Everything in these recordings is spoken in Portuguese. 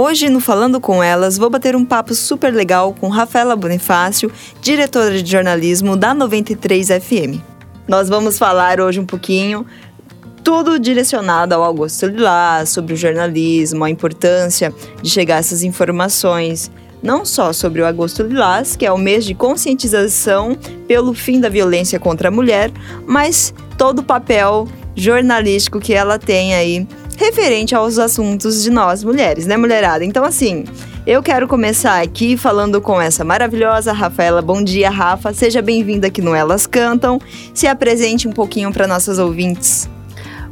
Hoje, no Falando com Elas, vou bater um papo super legal com Rafaela Bonifácio, diretora de jornalismo da 93 FM. Nós vamos falar hoje um pouquinho tudo direcionado ao Augusto Lilás, sobre o jornalismo, a importância de chegar a essas informações, não só sobre o Agosto Lilás, que é o mês de conscientização pelo fim da violência contra a mulher, mas todo o papel jornalístico que ela tem aí referente aos assuntos de nós mulheres, né, mulherada? Então, assim, eu quero começar aqui falando com essa maravilhosa Rafaela. Bom dia, Rafa. Seja bem-vinda aqui no Elas Cantam. Se apresente um pouquinho para nossas ouvintes.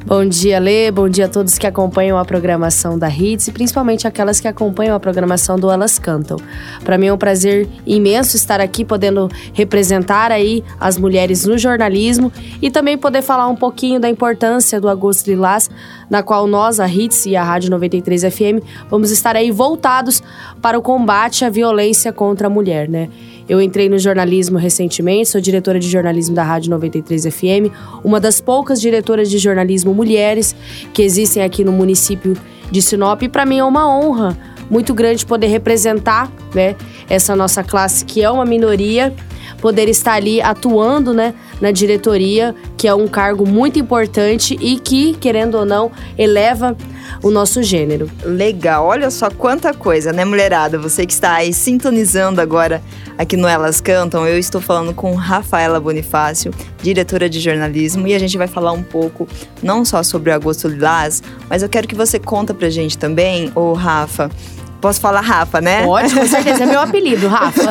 Bom dia, Lê. Bom dia a todos que acompanham a programação da Hits e principalmente aquelas que acompanham a programação do Elas Cantam. Para mim é um prazer imenso estar aqui podendo representar aí as mulheres no jornalismo e também poder falar um pouquinho da importância do Agosto Lilás, na qual nós, a Hits e a Rádio 93 FM, vamos estar aí voltados para o combate à violência contra a mulher, né? Eu entrei no jornalismo recentemente, sou diretora de jornalismo da Rádio 93 FM, uma das poucas diretoras de jornalismo mulheres que existem aqui no município de Sinop. E para mim é uma honra muito grande poder representar né, essa nossa classe, que é uma minoria, poder estar ali atuando né, na diretoria, que é um cargo muito importante e que, querendo ou não, eleva o nosso gênero. Legal, olha só quanta coisa, né, mulherada? Você que está aí sintonizando agora aqui no Elas Cantam, eu estou falando com Rafaela Bonifácio, diretora de jornalismo, e a gente vai falar um pouco não só sobre o Agosto Lilás, mas eu quero que você conta pra gente também, ô Rafa, Posso falar Rafa, né? Pode, com certeza. É meu apelido, Rafa.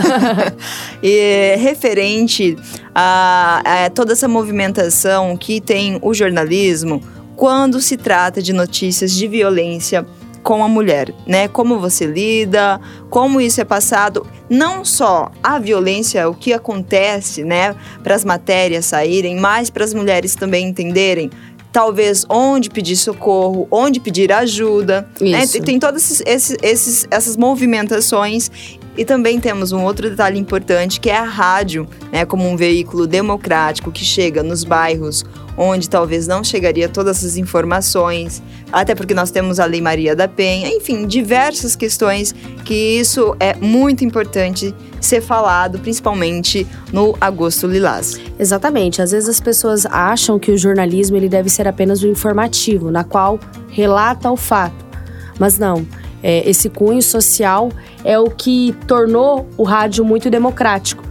e referente a, a, toda essa movimentação que tem o jornalismo quando se trata de notícias de violência com a mulher, né? Como você lida, como isso é passado, não só a violência, o que acontece, né, para as matérias saírem, mas para as mulheres também entenderem talvez onde pedir socorro, onde pedir ajuda. Né? Tem todas esses, esses, essas movimentações. E também temos um outro detalhe importante que é a rádio, né, como um veículo democrático que chega nos bairros onde talvez não chegaria todas essas informações, até porque nós temos a Lei Maria da Penha, enfim, diversas questões que isso é muito importante ser falado, principalmente no Agosto Lilás. Exatamente. Às vezes as pessoas acham que o jornalismo ele deve ser apenas o informativo, na qual relata o fato. Mas não. É, esse cunho social é o que tornou o rádio muito democrático.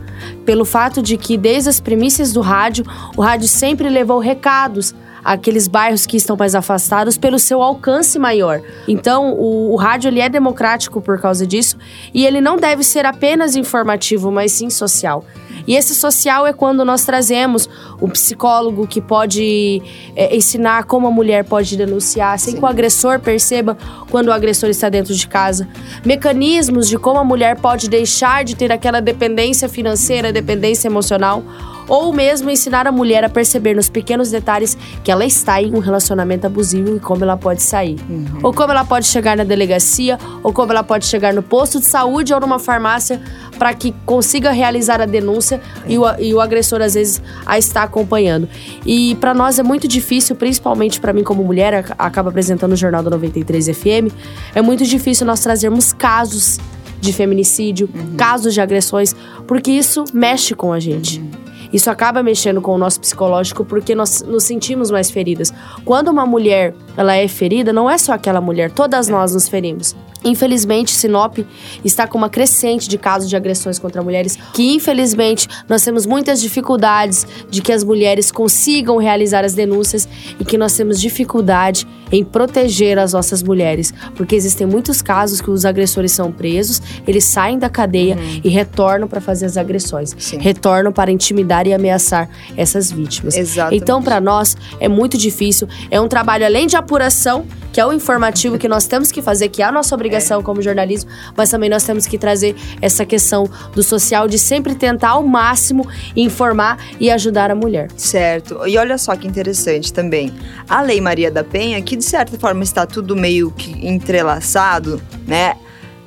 Pelo fato de que, desde as premissas do rádio, o rádio sempre levou recados àqueles bairros que estão mais afastados pelo seu alcance maior. Então, o, o, rádio ele é democrático por causa disso e ele não deve ser apenas informativo, mas sim social. E esse social é quando nós trazemos um psicólogo que pode é, ensinar como a mulher pode denunciar, sem Sim. que o agressor perceba quando o agressor está dentro de casa. Mecanismos de como a mulher pode deixar de ter aquela dependência financeira, dependência emocional ou mesmo ensinar a mulher a perceber nos pequenos detalhes que ela está em um relacionamento abusivo e como ela pode sair. Uhum. Ou como ela pode chegar na delegacia, ou como ela pode chegar no posto de saúde ou numa farmácia para que consiga realizar a denúncia e o, e o agressor às vezes a está acompanhando. E para nós é muito difícil, principalmente para mim como mulher, acaba apresentando o Jornal da 93 FM, é muito difícil nós trazermos casos de feminicídio, uhum. casos de agressões, porque isso mexe com a gente. Uhum. Isso acaba mexendo com o nosso psicológico porque nós nos sentimos mais feridas. Quando uma mulher ela é ferida, não é só aquela mulher, todas nós nos ferimos. Infelizmente, Sinop está com uma crescente de casos de agressões contra mulheres, que infelizmente nós temos muitas dificuldades de que as mulheres consigam realizar as denúncias e que nós temos dificuldade em proteger as nossas mulheres, porque existem muitos casos que os agressores são presos, eles saem da cadeia uhum. e retornam para fazer as agressões, Sim. retornam para intimidar e ameaçar essas vítimas. Exatamente. Então, para nós é muito difícil, é um trabalho além de apuração, que é o informativo que nós temos que fazer, que é a nossa obrigação é. como jornalismo, mas também nós temos que trazer essa questão do social de sempre tentar ao máximo informar e ajudar a mulher. Certo. E olha só que interessante também. A Lei Maria da Penha, que de certa forma está tudo meio que entrelaçado, né?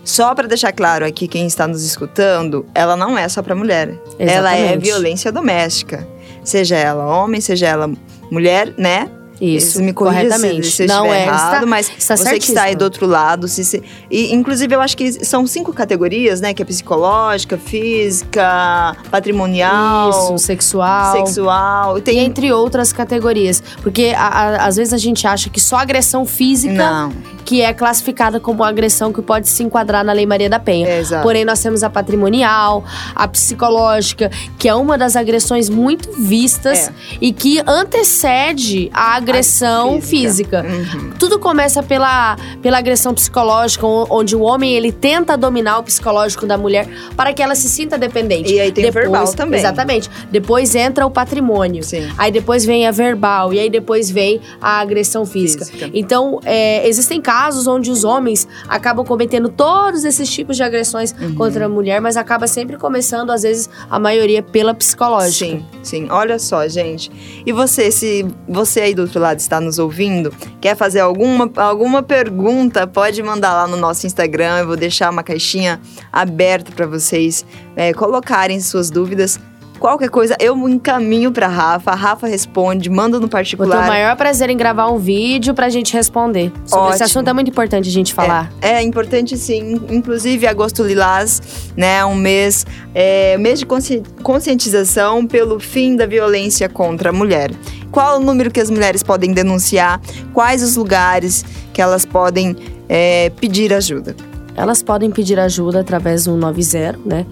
Só para deixar claro aqui quem está nos escutando, ela não é só para mulher. Exatamente. Ela é violência doméstica. Seja ela homem, seja ela mulher, né? Isso, me corrija corretamente. se, Não é, errado, está- mas está você que está aí do outro lado, se, se- e inclusive eu acho que são cinco categorias, né? Que é psicológica, física, patrimonial, Isso, sexual. sexual. E Tem entre outras categorias. Porque a- a- às vezes a gente acha que só agressão física não, que é classificada como agressão que pode se enquadrar na Lei Maria da Penha. é, exato. Porém, nós temos a patrimonial, a psicológica, que é uma das agressões muito vistas É. e que antecede a agressão física. Uhum. Tudo começa pela, pela agressão psicológica, onde o homem ele tenta dominar o psicológico da mulher para que ela se sinta dependente. E aí tem o verbal também. Exatamente. Depois entra o patrimônio. Sim. Aí depois vem a verbal. E aí depois vem a agressão física. Física. Então, é, existem casos onde os homens acabam cometendo todos esses tipos de agressões Uhum. contra a mulher, mas acaba sempre começando, às vezes, a maioria pela psicológica. Sim, sim. Olha só, gente. E você, se você aí do outro lado está nos ouvindo, quer fazer alguma, alguma pergunta, pode mandar lá no nosso Instagram. Eu vou deixar uma caixinha aberta para vocês é, colocarem suas dúvidas. Qualquer coisa, eu encaminho para Rafa. A Rafa responde, manda no ter o particular. maior prazer em gravar um vídeo pra gente responder. Sobre esse Ótimo. assunto é muito importante a gente falar. É importante sim, inclusive agosto lilás, né, um mês, é, mês de consci- conscientização pelo fim da violência contra a mulher. Qual o número que as mulheres podem denunciar? Quais os lugares que elas podem é, pedir ajuda? Elas podem pedir ajuda através do 90, né?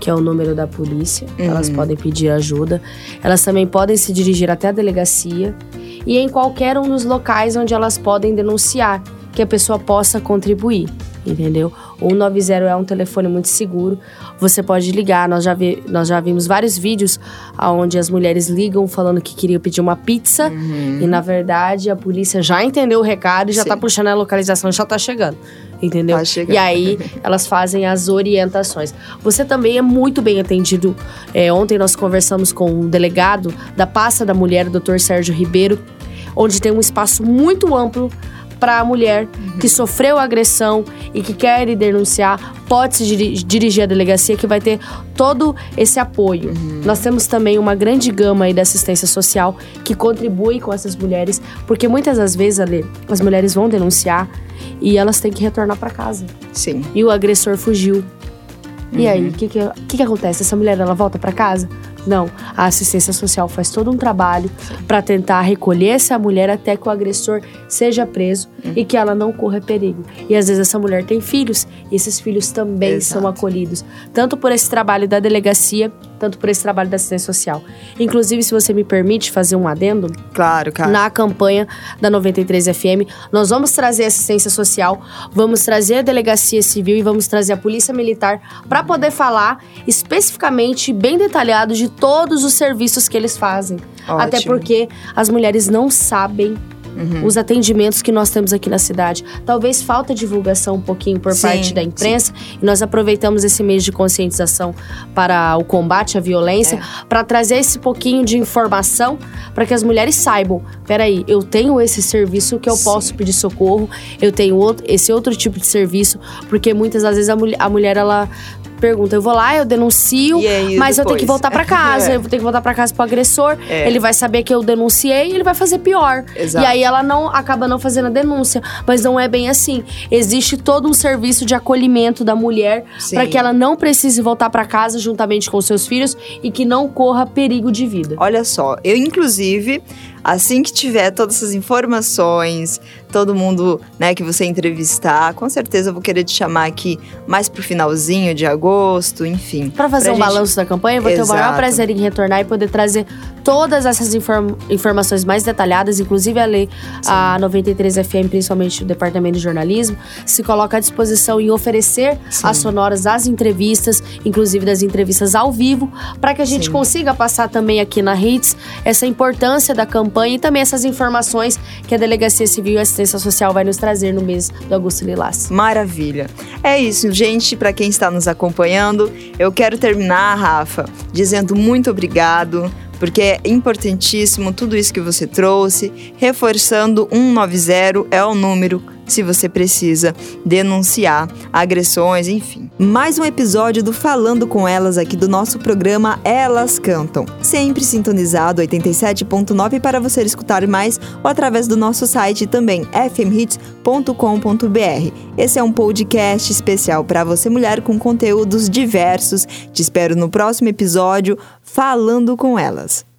Que é o número da polícia. Elas Uhum. podem pedir ajuda. Elas também podem se dirigir até a delegacia e em qualquer um dos locais onde elas podem denunciar, que a pessoa possa contribuir. Entendeu? O 190 é um telefone muito seguro. Você pode ligar. Nós já, vi- nós já vimos vários vídeos onde as mulheres ligam falando que queriam pedir uma pizza. E na verdade a polícia já entendeu o recado e já Sim. tá puxando a localização, já tá chegando. Entendeu? E aí elas fazem as orientações. Você também é muito bem atendido. É, ontem nós conversamos com o delegado da pasta da mulher, o Dr. Sérgio Ribeiro, onde tem um espaço muito amplo para a mulher que sofreu agressão e que quer denunciar, pode se diri- dirigir à delegacia que vai ter todo esse apoio. Nós temos também uma grande gama aí da assistência social que contribui com essas mulheres, porque muitas das vezes, Ale, as mulheres vão denunciar e elas têm que retornar para casa. Sim. E o agressor fugiu. E aí, o que, que, que, que acontece? Essa mulher ela volta para casa? Não. A assistência social faz todo um trabalho para tentar recolher essa mulher até que o agressor seja preso e que ela não corra perigo. E às vezes essa mulher tem filhos e esses filhos também Exato. são acolhidos, tanto por esse trabalho da delegacia, tanto por esse trabalho da assistência social. Inclusive, se você me permite fazer um adendo, Claro, cara. na campanha da 93 FM. Nós vamos trazer assistência social, vamos trazer a delegacia civil e vamos trazer a polícia militar para poder falar especificamente, bem detalhado, de todos os serviços que eles fazem. Até Ótimo. porque as mulheres não sabem Uhum. os atendimentos que nós temos aqui na cidade. Talvez falta divulgação um pouquinho por Sim, parte da imprensa e nós aproveitamos esse mês de conscientização para o combate à violência É. para trazer esse pouquinho de informação para que as mulheres saibam, peraí, eu tenho esse serviço que eu Sim. posso pedir socorro, eu tenho outro, esse outro tipo de serviço, porque muitas das vezes a, mulher- a mulher ela pergunta, eu vou lá, eu denuncio, aí, mas eu tenho que depois? voltar para casa, É. eu vou ter que voltar para casa pro agressor, É. ele vai saber que eu denunciei e ele vai fazer pior. Exato. E aí ela não acaba não fazendo a denúncia, mas não é bem assim. Existe todo um serviço de acolhimento da mulher para que ela não precise voltar para casa juntamente com seus filhos e que não corra perigo de vida. Olha só, eu inclusive, assim que tiver todas essas informações, todo mundo, né, que você entrevistar, com certeza eu vou querer te chamar aqui mais pro finalzinho de agosto, enfim. Para fazer um gente- balanço da campanha, eu vou ter o maior Exato. prazer em retornar e poder trazer todas essas inform- informações mais detalhadas, inclusive a lei, a 93 FM, principalmente o Departamento de Jornalismo, se coloca à disposição em oferecer Sim. as sonoras das entrevistas, inclusive das entrevistas ao vivo, para que a gente Sim. consiga passar também aqui na Hits essa importância da campanha e também essas informações que a Delegacia Civil e Assistência Social vai nos trazer no mês do Augusto Lilás. Maravilha. É isso, gente, para quem está nos acompanhando, eu quero terminar, Rafa, dizendo muito obrigado, porque é importantíssimo tudo isso que você trouxe, reforçando 190 é o número se você precisa denunciar agressões, enfim. Mais um episódio do Falando com Elas aqui do nosso programa Elas Cantam. Sempre sintonizado 87.9 para você escutar mais ou através do nosso site também fmhits.com.br. Esse é um podcast especial para você mulher com conteúdos diversos. Te espero no próximo episódio falando com elas.